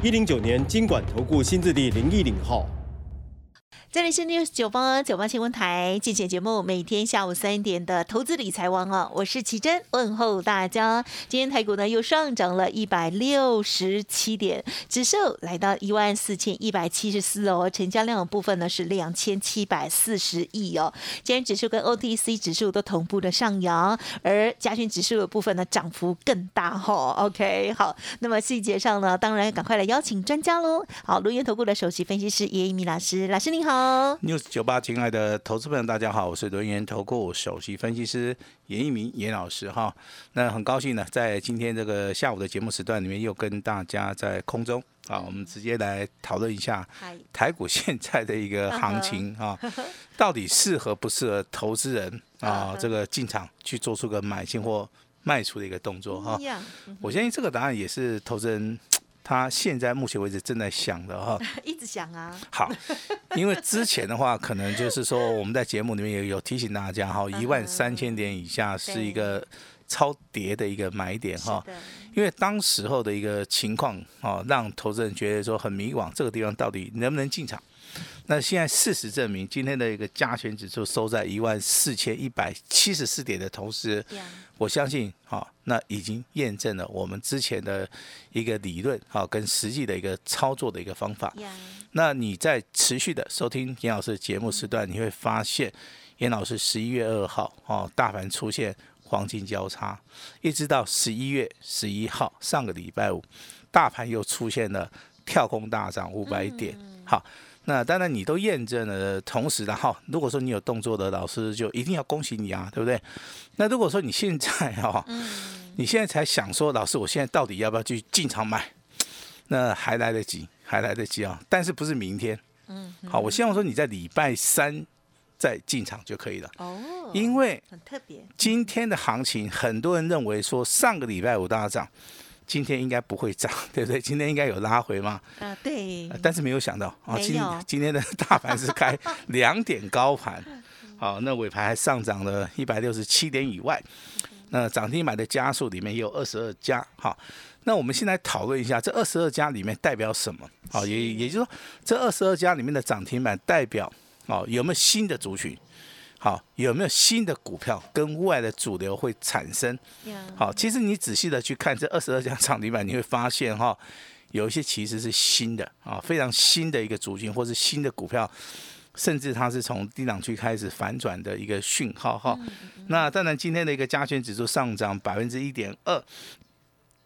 一零九年金管投顾新字第零一零号。这里是 news 九八九八新闻台，竞选节目每天下午三点的投资理财王哦，我是奇珍，问候大家。今天台股呢又上涨了一百六十七点，指数来到一万四千一百七十四哦，成交量的部分呢是两千七百四十亿哦。今天指数跟 OTC 指数都同步的上扬，而加权指数的部分呢涨幅更大哈。OK，好，那么细节上呢，当然赶快来邀请专家喽。好，轮源投顾的首席分析师叶一鸣老师，老师您好。News 九八，亲爱的投资朋友，大家好，我是轮研投顾首席分析师严一鸣严老师哈。那很高兴呢，在今天这个下午的节目时段里面，又跟大家在空中啊，我们直接来讨论一下台股现在的一个行情啊，到底适合不适合投资人啊，这个进场去做出个买进或卖出的一个动作哈。我相信这个答案也是投资人。他现在目前为止正在想的哈，一直想啊。好，因为之前的话，可能就是说我们在节目里面也有提醒大家哈，一万三千点以下是一个超跌的一个买点哈。因为当时候的一个情况哦，让投资人觉得说很迷惘，这个地方到底能不能进场？那现在事实证明，今天的一个加权指数收在一万四千一百七十四点的同时，我相信，哈，那已经验证了我们之前的一个理论，哈，跟实际的一个操作的一个方法。那你在持续的收听严老师的节目时段，你会发现，严老师十一月二号，哦，大盘出现黄金交叉，一直到十一月十一号，上个礼拜五，大盘又出现了跳空大涨五百点，好。那当然，你都验证了，同时的哈，如果说你有动作的老师，就一定要恭喜你啊，对不对？那如果说你现在哈，你现在才想说，老师，我现在到底要不要去进场买？那还来得及，还来得及啊！但是不是明天？嗯，好，我希望说你在礼拜三再进场就可以了。哦，因为很特别，今天的行情，很多人认为说上个礼拜五大涨。今天应该不会涨，对不对？今天应该有拉回吗？啊，对。但是没有想到啊，今今天的大盘是开两点高盘，好，那尾盘还上涨了一百六十七点以外，那涨停板的家数里面也有二十二家，好，那我们先来讨论一下这二十二家里面代表什么？好，也也就是说，这二十二家里面的涨停板代表哦有没有新的族群？好，有没有新的股票跟外的主流会产生？好，其实你仔细的去看这二十二家涨停板，你会发现哈，有一些其实是新的啊，非常新的一个族群，或是新的股票，甚至它是从低档区开始反转的一个讯号哈。那当然，今天的一个加权指数上涨百分之一点二，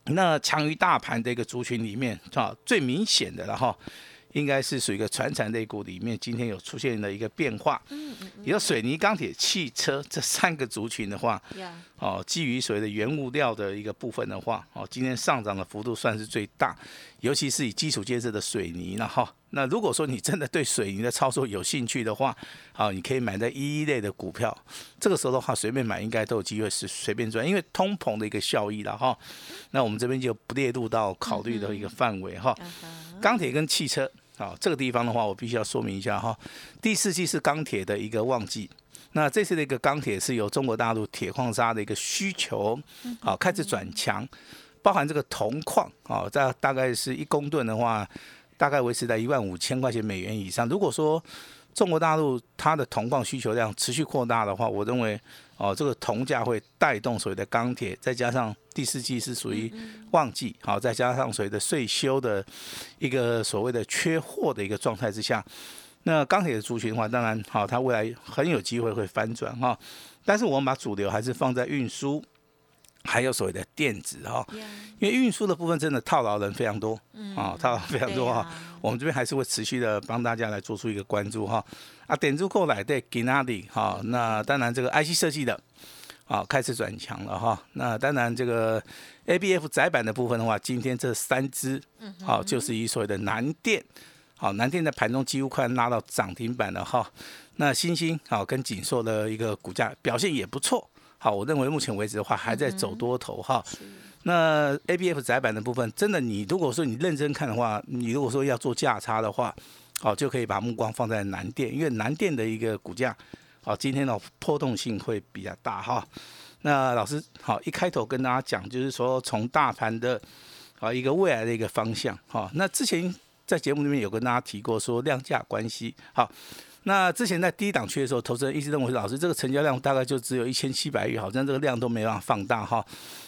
那强于大盘的一个族群里面，啊，最明显的了哈。应该是属于一个传产类股里面，今天有出现了一个变化。嗯嗯有水泥、钢铁、汽车这三个族群的话，哦，基于所谓的原物料的一个部分的话，哦，今天上涨的幅度算是最大，尤其是以基础建设的水泥了哈。那如果说你真的对水泥的操作有兴趣的话，好，你可以买在一一类的股票。这个时候的话，随便买应该都有机会是随便赚，因为通膨的一个效益了哈。那我们这边就不列入到考虑的一个范围哈。钢铁跟汽车。好，这个地方的话，我必须要说明一下哈。第四季是钢铁的一个旺季，那这次的一个钢铁是由中国大陆铁矿砂的一个需求，好开始转强，包含这个铜矿，啊，在大概是一公吨的话，大概维持在一万五千块钱美元以上。如果说中国大陆它的铜矿需求量持续扩大的话，我认为哦，这个铜价会带动所谓的钢铁，再加上第四季是属于旺季，好，再加上所谓的税收的一个所谓的缺货的一个状态之下，那钢铁的族群的话，当然好，它未来很有机会会翻转哈。但是我们把主流还是放在运输。还有所谓的电子哈，因为运输的部分真的套牢人非常多，啊，套牢非常多哈。我们这边还是会持续的帮大家来做出一个关注哈。啊，点住过来的 Ginadi 哈，那当然这个 IC 设计的，啊开始转强了哈。那当然这个 A B F 窄板的部分的话，今天这三只，好就是以所谓的南电，好南电在盘中几乎快拉到涨停板了哈。那星星好跟锦硕的一个股价表现也不错，好我认为目前为止的话还在走多头哈。那 A B F 窄板的部分，真的你如果说你认真看的话，你如果说要做价差的话，好就可以把目光放在南电，因为南电的一个股价，好今天的波动性会比较大哈。那老师好一开头跟大家讲，就是说从大盘的啊一个未来的一个方向哈。那之前在节目里面有跟大家提过说量价关系好。那之前在低档区的时候，投资人一直认为老师这个成交量大概就只有一千七百亿，好像这个量都没办法放大哈。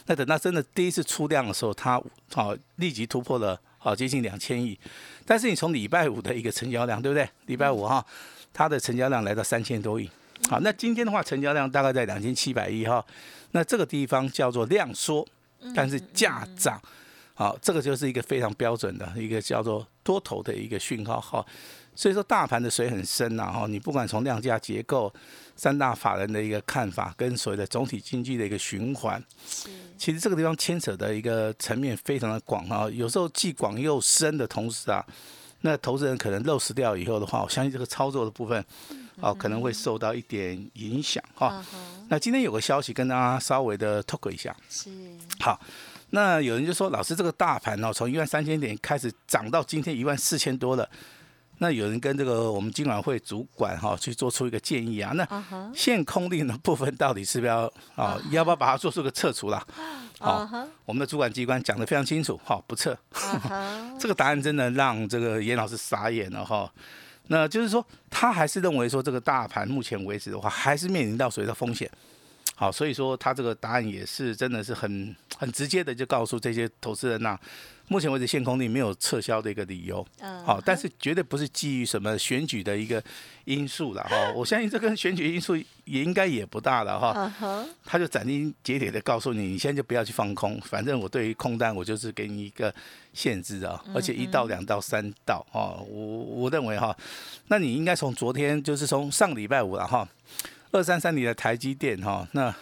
那等到真的第一次出量的时候，它好立即突破了好接近两千亿。但是你从礼拜五的一个成交量，对不对？礼拜五哈，它的成交量来到三千多亿。好，那今天的话成交量大概在两千七百亿哈。那这个地方叫做量缩，但是价涨。好，这个就是一个非常标准的一个叫做多头的一个讯号哈。所以说大盘的水很深呐，哈，你不管从量价结构、三大法人的一个看法，跟所谓的总体经济的一个循环，其实这个地方牵扯的一个层面非常的广啊。有时候既广又深的同时啊，那投资人可能漏失掉以后的话，我相信这个操作的部分，哦，可能会受到一点影响哈。那今天有个消息跟大家稍微的 talk 一下，是好。那有人就说，老师这个大盘哦，从一万三千点开始涨到今天一万四千多了。那有人跟这个我们金管会主管哈去做出一个建议啊，那限空令的部分到底是不是要啊？要不要把它做出个撤除啦？好，我们的主管机关讲的非常清楚，好不撤。这个答案真的让这个严老师傻眼了哈。那就是说，他还是认为说这个大盘目前为止的话，还是面临到所谓的风险。好，所以说他这个答案也是真的是很很直接的，就告诉这些投资人呐。目前为止，限空令没有撤销的一个理由，好，但是绝对不是基于什么选举的一个因素了哈。我相信这跟选举因素也应该也不大了哈。他就斩钉截铁的告诉你，你现在就不要去放空，反正我对于空单我就是给你一个限制啊，而且一到两到三到啊，我我认为哈，那你应该从昨天就是从上礼拜五了哈，二三三里的台积电哈那。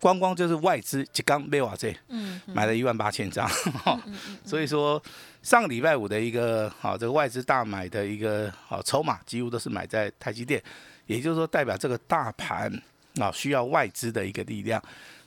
光光就是外资就刚买瓦这，嗯买了一万八千张，所以说上个礼拜五的一个好这个外资大买的一个好筹码，几乎都是买在台积电，也就是说代表这个大盘啊需要外资的一个力量。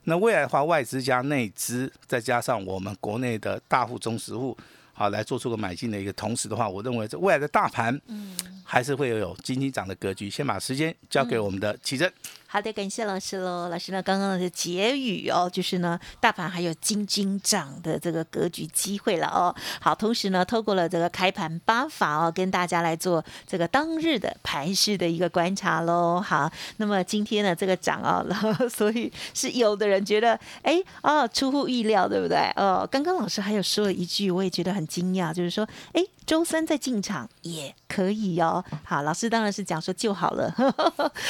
那未来的话，外资加内资，再加上我们国内的大户中实户，好来做出个买进的一个同时的话，我认为这未来的大盘，嗯，还是会有金金涨的格局。先把时间交给我们的奇珍。好的，感谢老师喽。老师呢，刚刚的结语哦，就是呢，大盘还有金金涨的这个格局机会了哦。好，同时呢，透过了这个开盘八法哦，跟大家来做这个当日的盘势的一个观察喽。好，那么今天呢，这个涨哦，所以是有的人觉得，哎，哦，出乎意料，对不对？哦，刚刚老师还有说了一句，我也觉得很惊讶，就是说，哎。周三再进场也可以哦。好，老师当然是讲说就好了。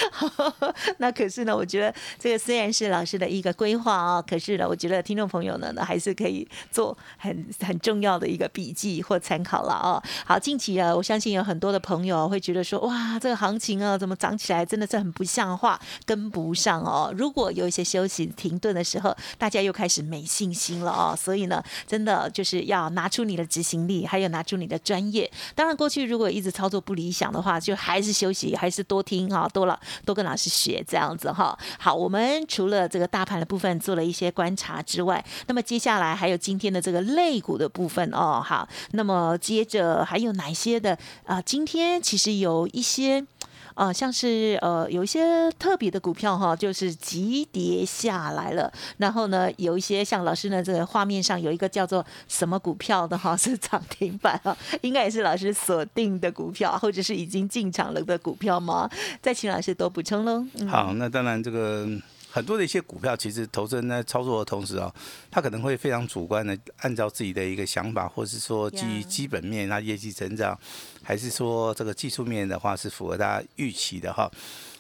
那可是呢，我觉得这个虽然是老师的一个规划哦，可是呢，我觉得听众朋友呢，呢还是可以做很很重要的一个笔记或参考了哦。好，近期啊，我相信有很多的朋友会觉得说，哇，这个行情啊，怎么涨起来真的是很不像话，跟不上哦。如果有一些休息停顿的时候，大家又开始没信心了哦。所以呢，真的就是要拿出你的执行力，还有拿出你的。专业，当然过去如果一直操作不理想的话，就还是休息，还是多听哈，多了多跟老师学这样子哈。好，我们除了这个大盘的部分做了一些观察之外，那么接下来还有今天的这个类股的部分哦。好，那么接着还有哪些的啊？今天其实有一些。啊，像是呃有一些特别的股票哈，就是急跌下来了。然后呢，有一些像老师呢，这个画面上有一个叫做什么股票的哈，是涨停板啊，应该也是老师锁定的股票，或者是已经进场了的股票吗？再请老师多补充喽。好，那当然这个。很多的一些股票，其实投资人在操作的同时啊，他可能会非常主观的按照自己的一个想法，或是说基于基本面，那业绩成长，还是说这个技术面的话是符合大家预期的哈。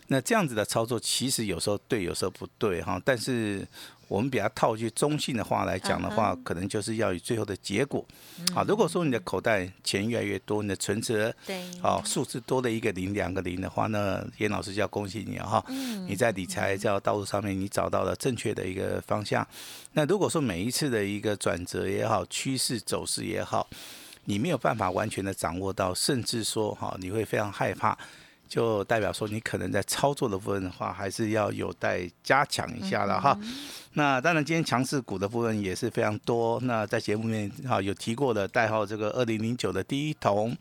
那这样子的操作，其实有时候对，有时候不对哈。但是我们比较套句中性的话来讲的话，可能就是要以最后的结果。好，如果说你的口袋钱越来越多，你的存折对，好数字多了一个零、两个零的话，那严老师就要恭喜你哈，你在理财这条道路上面你找到了正确的一个方向。那如果说每一次的一个转折也好，趋势走势也好，你没有办法完全的掌握到，甚至说哈，你会非常害怕。就代表说，你可能在操作的部分的话，还是要有待加强一下了哈。那当然，今天强势股的部分也是非常多。那在节目里面啊有提过的代号这个二零零九的第一桶，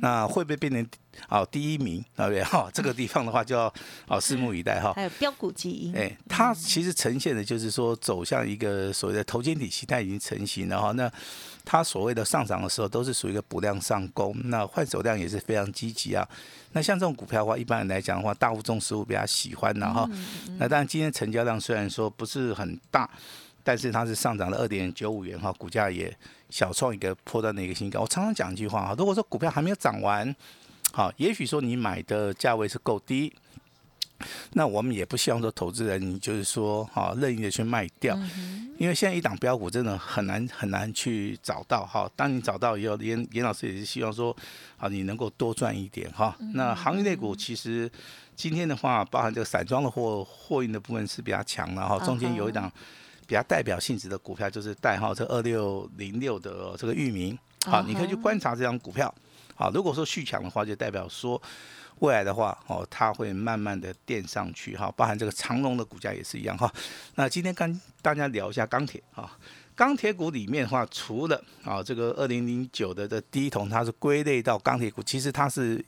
那会不会变成啊第一名？对不对？哈，这个地方的话就要啊拭目以待哈。还有标股基因，哎，它其实呈现的就是说走向一个所谓的头肩底形态已经成型了哈。那它所谓的上涨的时候，都是属于一个补量上攻，那换手量也是非常积极啊。那像这种股票的话，一般人来讲的话，大户众似乎比较喜欢的哈。那当然，今天成交量虽然说不是很大，但是它是上涨了二点九五元哈，股价也小创一个破断的一个新高。我常常讲一句话哈，如果说股票还没有涨完，好，也许说你买的价位是够低。那我们也不希望说投资人，你就是说，哈，任意的去卖掉，因为现在一档标股真的很难很难去找到，哈。当你找到以后，严严老师也是希望说，啊，你能够多赚一点，哈。那行业类股其实今天的话，包含这个散装的货货运的部分是比较强的，哈。中间有一档比较代表性质的股票，就是代号这二六零六的这个域名，好，你可以去观察这张股票，好，如果说续强的话，就代表说。未来的话，哦，它会慢慢的垫上去，哈，包含这个长龙的股价也是一样，哈。那今天跟大家聊一下钢铁，哈，钢铁股里面的话，除了啊这个二零零九的这第一桶，它是归类到钢铁股，其实它是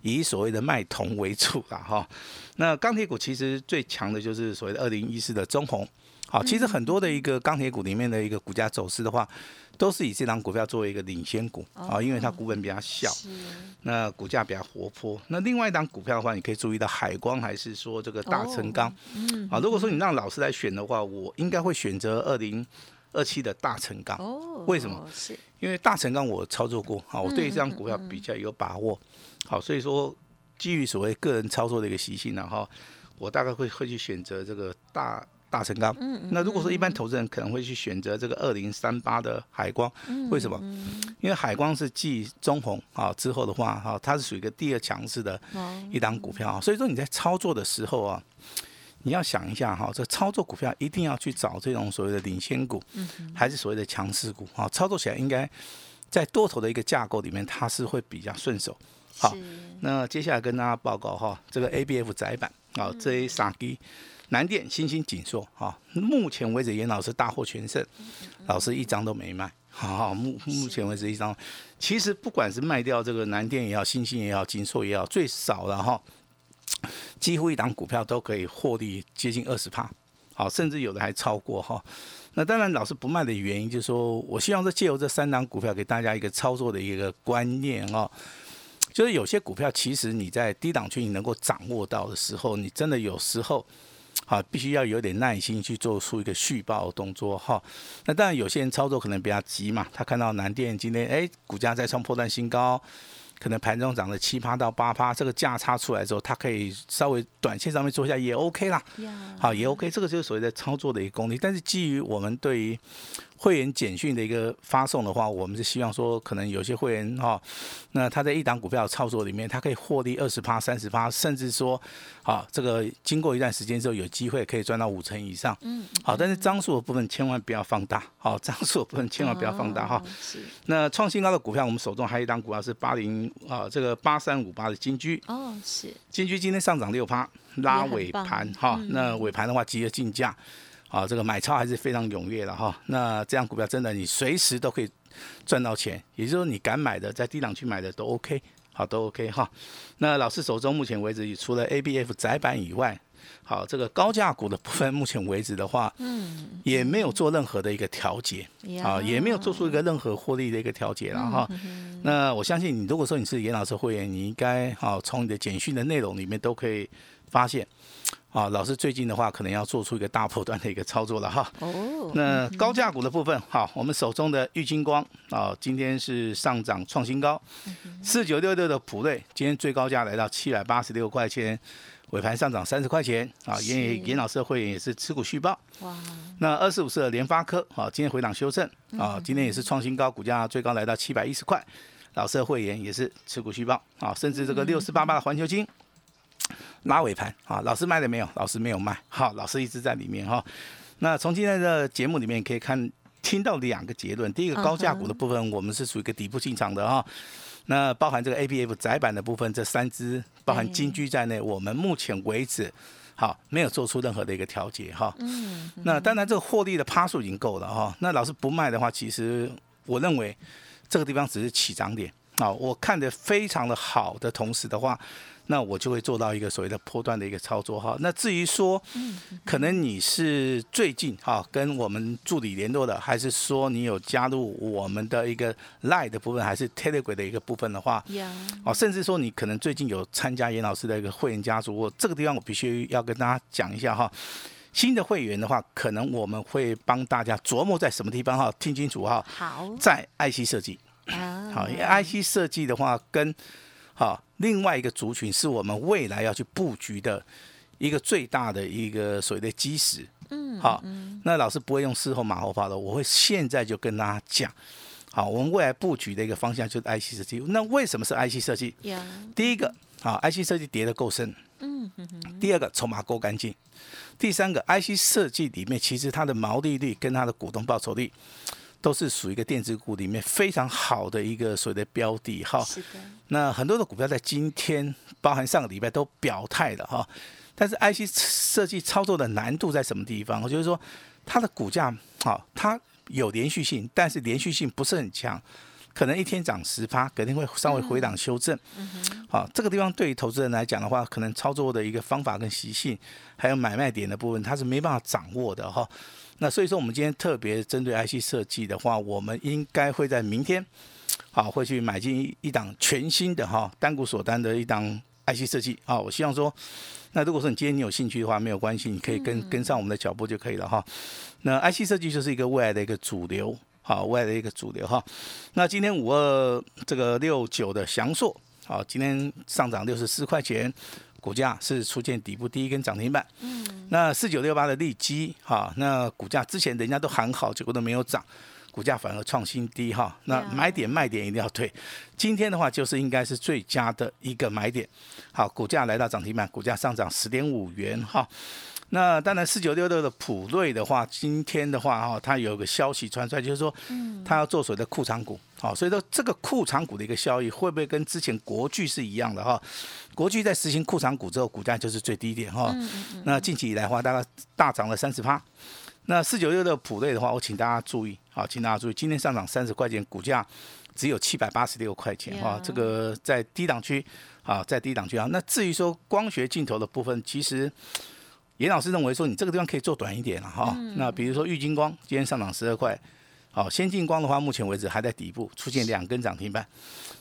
以所谓的卖铜为主啦，哈。那钢铁股其实最强的就是所谓的二零一四的中红，好，其实很多的一个钢铁股里面的一个股价走势的话。都是以这张股票作为一个领先股啊，因为它股本比较小，那股价比较活泼。那另外一档股票的话，你可以注意到海光还是说这个大成钢，啊，如果说你让老师来选的话，我应该会选择二零二七的大成钢。哦，为什么？是因为大成钢我操作过，好，我对这张股票比较有把握。好，所以说基于所谓个人操作的一个习性，然后我大概会会去选择这个大。大成钢，那如果说一般投资人可能会去选择这个二零三八的海光，为什么？因为海光是继中红啊之后的话，哈，它是属于一个第二强势的一档股票，所以说你在操作的时候啊，你要想一下哈，这操作股票一定要去找这种所谓的领先股，还是所谓的强势股啊？操作起来应该在多头的一个架构里面，它是会比较顺手。好，那接下来跟大家报告哈，这个 A B F 窄板啊，这一傻逼。南电、新兴、锦硕，哈，目前为止严老师大获全胜，老师一张都没卖，好，目目前为止一张，其实不管是卖掉这个南电也好，星星也好，锦硕也好，最少的哈，几乎一档股票都可以获利接近二十趴，好，甚至有的还超过哈。那当然，老师不卖的原因就是说我希望这借由这三档股票给大家一个操作的一个观念哦，就是有些股票其实你在低档区你能够掌握到的时候，你真的有时候。好，必须要有点耐心去做出一个续报动作哈。那当然，有些人操作可能比较急嘛，他看到南电今天哎股价在创破断新高，可能盘中涨了七趴到八趴，这个价差出来之后，它可以稍微短线上面做一下也 OK 啦。好，也 OK，这个就是所谓的操作的一个功力。但是基于我们对于会员简讯的一个发送的话，我们是希望说，可能有些会员哈，那他在一档股票操作里面，他可以获利二十趴、三十趴，甚至说，好，这个经过一段时间之后，有机会可以赚到五成以上。嗯，好，但是张数的部分千万不要放大，好，张数的部分千万不要放大哈。是。那创新高的股票，我们手中还有一档股票是八零啊，这个八三五八的金居。哦，是。金居今天上涨六趴，拉尾盘哈，那尾盘的话，急着竞价。啊，这个买超还是非常踊跃的哈。那这样股票真的你随时都可以赚到钱，也就是说你敢买的，在低档去买的都 OK，好都 OK 哈。那老师手中目前为止，除了 ABF 窄板以外，好这个高价股的部分，目前为止的话，嗯，也没有做任何的一个调节，啊，也没有做出一个任何获利的一个调节了哈。那我相信你，如果说你是严老师会员，你应该好从你的简讯的内容里面都可以发现。啊，老师最近的话可能要做出一个大破段的一个操作了哈。哦。那高价股的部分，好，我们手中的玉金光啊，今天是上涨创新高，四九六六的普瑞今天最高价来到七百八十六块钱，尾盘上涨三十块钱啊。严严老师的会员也是持股续报。哇。那二十五四的联发科啊，今天回档修正啊，今天也是创新高，股价最高来到七百一十块，老师的会员也是持股续报啊，甚至这个六四八八的环球金。拉尾盘啊，老师卖了没有？老师没有卖，好，老师一直在里面哈。那从今天的节目里面可以看听到两个结论，第一个高价股的部分，我们是属于一个底部进场的哈。那包含这个 A B F 窄板的部分，这三只包含金居在内，我们目前为止好没有做出任何的一个调节哈。嗯。那当然这个获利的趴数已经够了哈。那老师不卖的话，其实我认为这个地方只是起涨点啊。我看的非常的好的同时的话。那我就会做到一个所谓的波段的一个操作哈。那至于说，可能你是最近哈跟我们助理联络的，还是说你有加入我们的一个 Line 的部分，还是 Telegram 的一个部分的话，哦，甚至说你可能最近有参加严老师的一个会员家族，我这个地方我必须要跟大家讲一下哈。新的会员的话，可能我们会帮大家琢磨在什么地方哈，听清楚哈。好，在 IC 设计啊，好，因为 IC 设计的话跟好，另外一个族群是我们未来要去布局的一个最大的一个所谓的基石。嗯，好，那老师不会用事后马后炮的，我会现在就跟大家讲。好，我们未来布局的一个方向就是 IC 设计。那为什么是 IC 设计？第一个，好，IC 设计叠的够深。嗯第二个，筹码够干净。第三个，IC 设计里面其实它的毛利率跟它的股东报酬率。都是属于一个电子股里面非常好的一个所谓的标的哈。那很多的股票在今天，包含上个礼拜都表态了哈。但是 IC 设计操作的难度在什么地方？我就是说，它的股价好，它有连续性，但是连续性不是很强，可能一天涨十趴，肯定会稍微回档修正。嗯哼。好，这个地方对于投资人来讲的话，可能操作的一个方法跟习性，还有买卖点的部分，它是没办法掌握的哈。那所以说，我们今天特别针对 IC 设计的话，我们应该会在明天，好，会去买进一档全新的哈单股锁单的一档 IC 设计啊。我希望说，那如果说你今天你有兴趣的话，没有关系，你可以跟跟上我们的脚步就可以了哈。那 IC 设计就是一个未来的一个主流，好，未来的一个主流哈。那今天五二这个六九的翔硕，好，今天上涨六十四块钱。股价是出现底部第一根涨停板，嗯，那四九六八的利基哈，那股价之前人家都喊好，结果都没有涨，股价反而创新低哈，那买点卖点一定要对，今天的话就是应该是最佳的一个买点，好，股价来到涨停板，股价上涨十点五元哈。那当然，四九六六的普瑞的话，今天的话哈，它有个消息传出来，就是说，它要做所谓的库藏股，好，所以说这个库藏股的一个效益会不会跟之前国巨是一样的哈？国巨在实行库藏股之后，股价就是最低点哈。那近期以来的话，大概大涨了三十趴。那四九六的普瑞的话，我请大家注意，好，请大家注意，今天上涨三十块钱，股价只有七百八十六块钱哈，这个在低档区，啊，在低档区啊。那至于说光学镜头的部分，其实。严老师认为说，你这个地方可以做短一点了哈。那比如说玉金光今天上涨十二块，好，先进光的话，目前为止还在底部出现两根涨停板。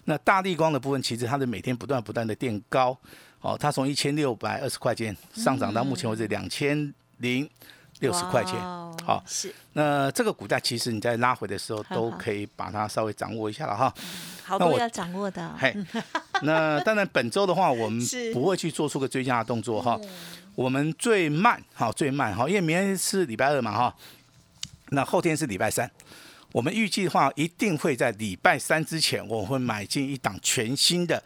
那大地光的部分，其实它是每天不断不断的垫高，哦，它从一千六百二十块钱上涨到目前为止两千零六十块钱，好，是。那这个股价其实你在拉回的时候都可以把它稍微掌握一下了哈。好多要掌握的。嘿，那当然本周的话，我们不会去做出个追加的动作哈。我们最慢，好最慢，哈，因为明天是礼拜二嘛，哈，那后天是礼拜三，我们预计的话，一定会在礼拜三之前，我会买进一档全新的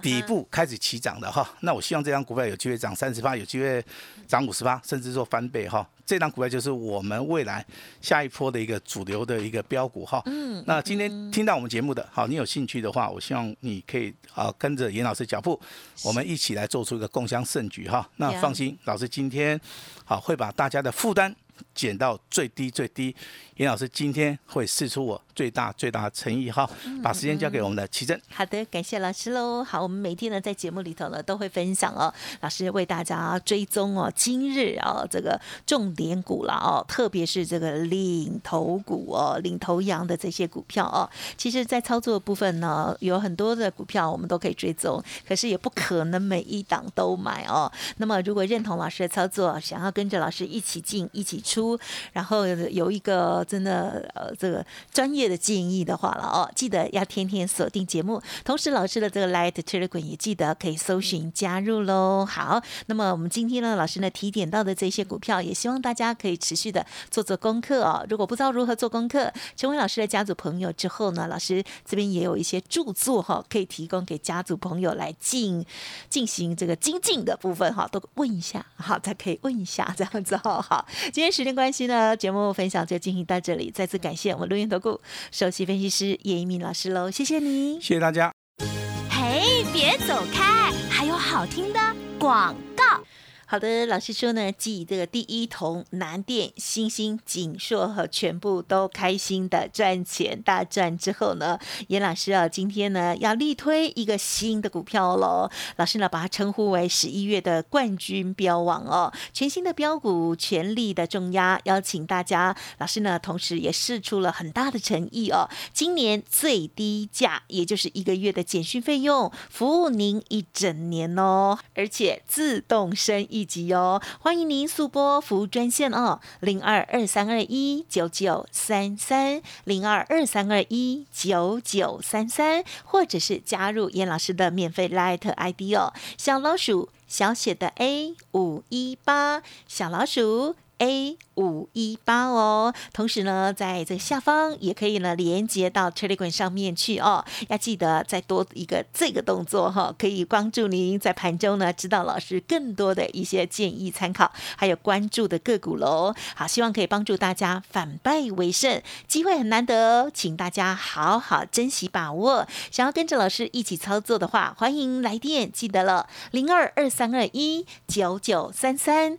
底部开始起涨的哈。那我希望这张股票有机会涨三十八，有机会涨五十八，甚至说翻倍哈。这张股票就是我们未来下一波的一个主流的一个标股哈。嗯。那今天听到我们节目的，好，你有兴趣的话，我希望你可以啊跟着严老师脚步，我们一起来做出一个共襄盛举哈。那放心，老师今天好会把大家的负担减到最低最低。严老师今天会试出我最大最大的诚意哈，把时间交给我们的奇珍。好的，感谢老师喽。好，我们每天呢在节目里头呢都会分享哦，老师为大家追踪哦今日哦这个重点股了哦，特别是这个领头股哦，领头羊的这些股票哦。其实，在操作部分呢，有很多的股票我们都可以追踪，可是也不可能每一档都买哦。那么，如果认同老师的操作，想要跟着老师一起进一起出，然后有一个。真的呃，这个专业的建议的话了哦，记得要天天锁定节目，同时老师的这个 Light Telegram 也记得可以搜寻加入喽。好，那么我们今天呢，老师呢提点到的这些股票，也希望大家可以持续的做做功课哦。如果不知道如何做功课，成为老师的家族朋友之后呢，老师这边也有一些著作哈，可以提供给家族朋友来进进行这个精进的部分哈，都问一下好，才可以问一下这样子哈。好，今天时间关系呢，节目分享就进行到。这里再次感谢我们录音投顾首席分析师叶一鸣老师喽，谢谢你，谢谢大家。嘿，别走开，还有好听的广告。好的，老师说呢，继这个第一铜、南电、星星、锦硕和全部都开心的赚钱大赚之后呢，严老师啊，今天呢要力推一个新的股票喽。老师呢把它称呼为十一月的冠军标王哦，全新的标股，全力的重压，邀请大家。老师呢同时也试出了很大的诚意哦，今年最低价，也就是一个月的简讯费用，服务您一整年哦，而且自动升一。集哦，欢迎您速播服务专线哦，零二二三二一九九三三零二二三二一九九三三，或者是加入严老师的免费 Light ID 哦，小老鼠小写的 A 五一八，小老鼠。A 五一八哦，同时呢，在这下方也可以呢连接到 Telegram 上面去哦。要记得再多一个这个动作哈，可以帮助您在盘中呢知道老师更多的一些建议参考，还有关注的个股喽。好，希望可以帮助大家反败为胜，机会很难得哦，请大家好好珍惜把握。想要跟着老师一起操作的话，欢迎来电，记得了零二二三二一九九三三。